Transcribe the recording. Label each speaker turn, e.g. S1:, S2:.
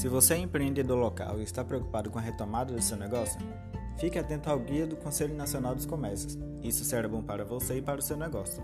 S1: Se você é empreendedor local e está preocupado com a retomada do seu negócio, fique atento ao Guia do Conselho Nacional dos Comércios. Isso será bom para você e para o seu negócio.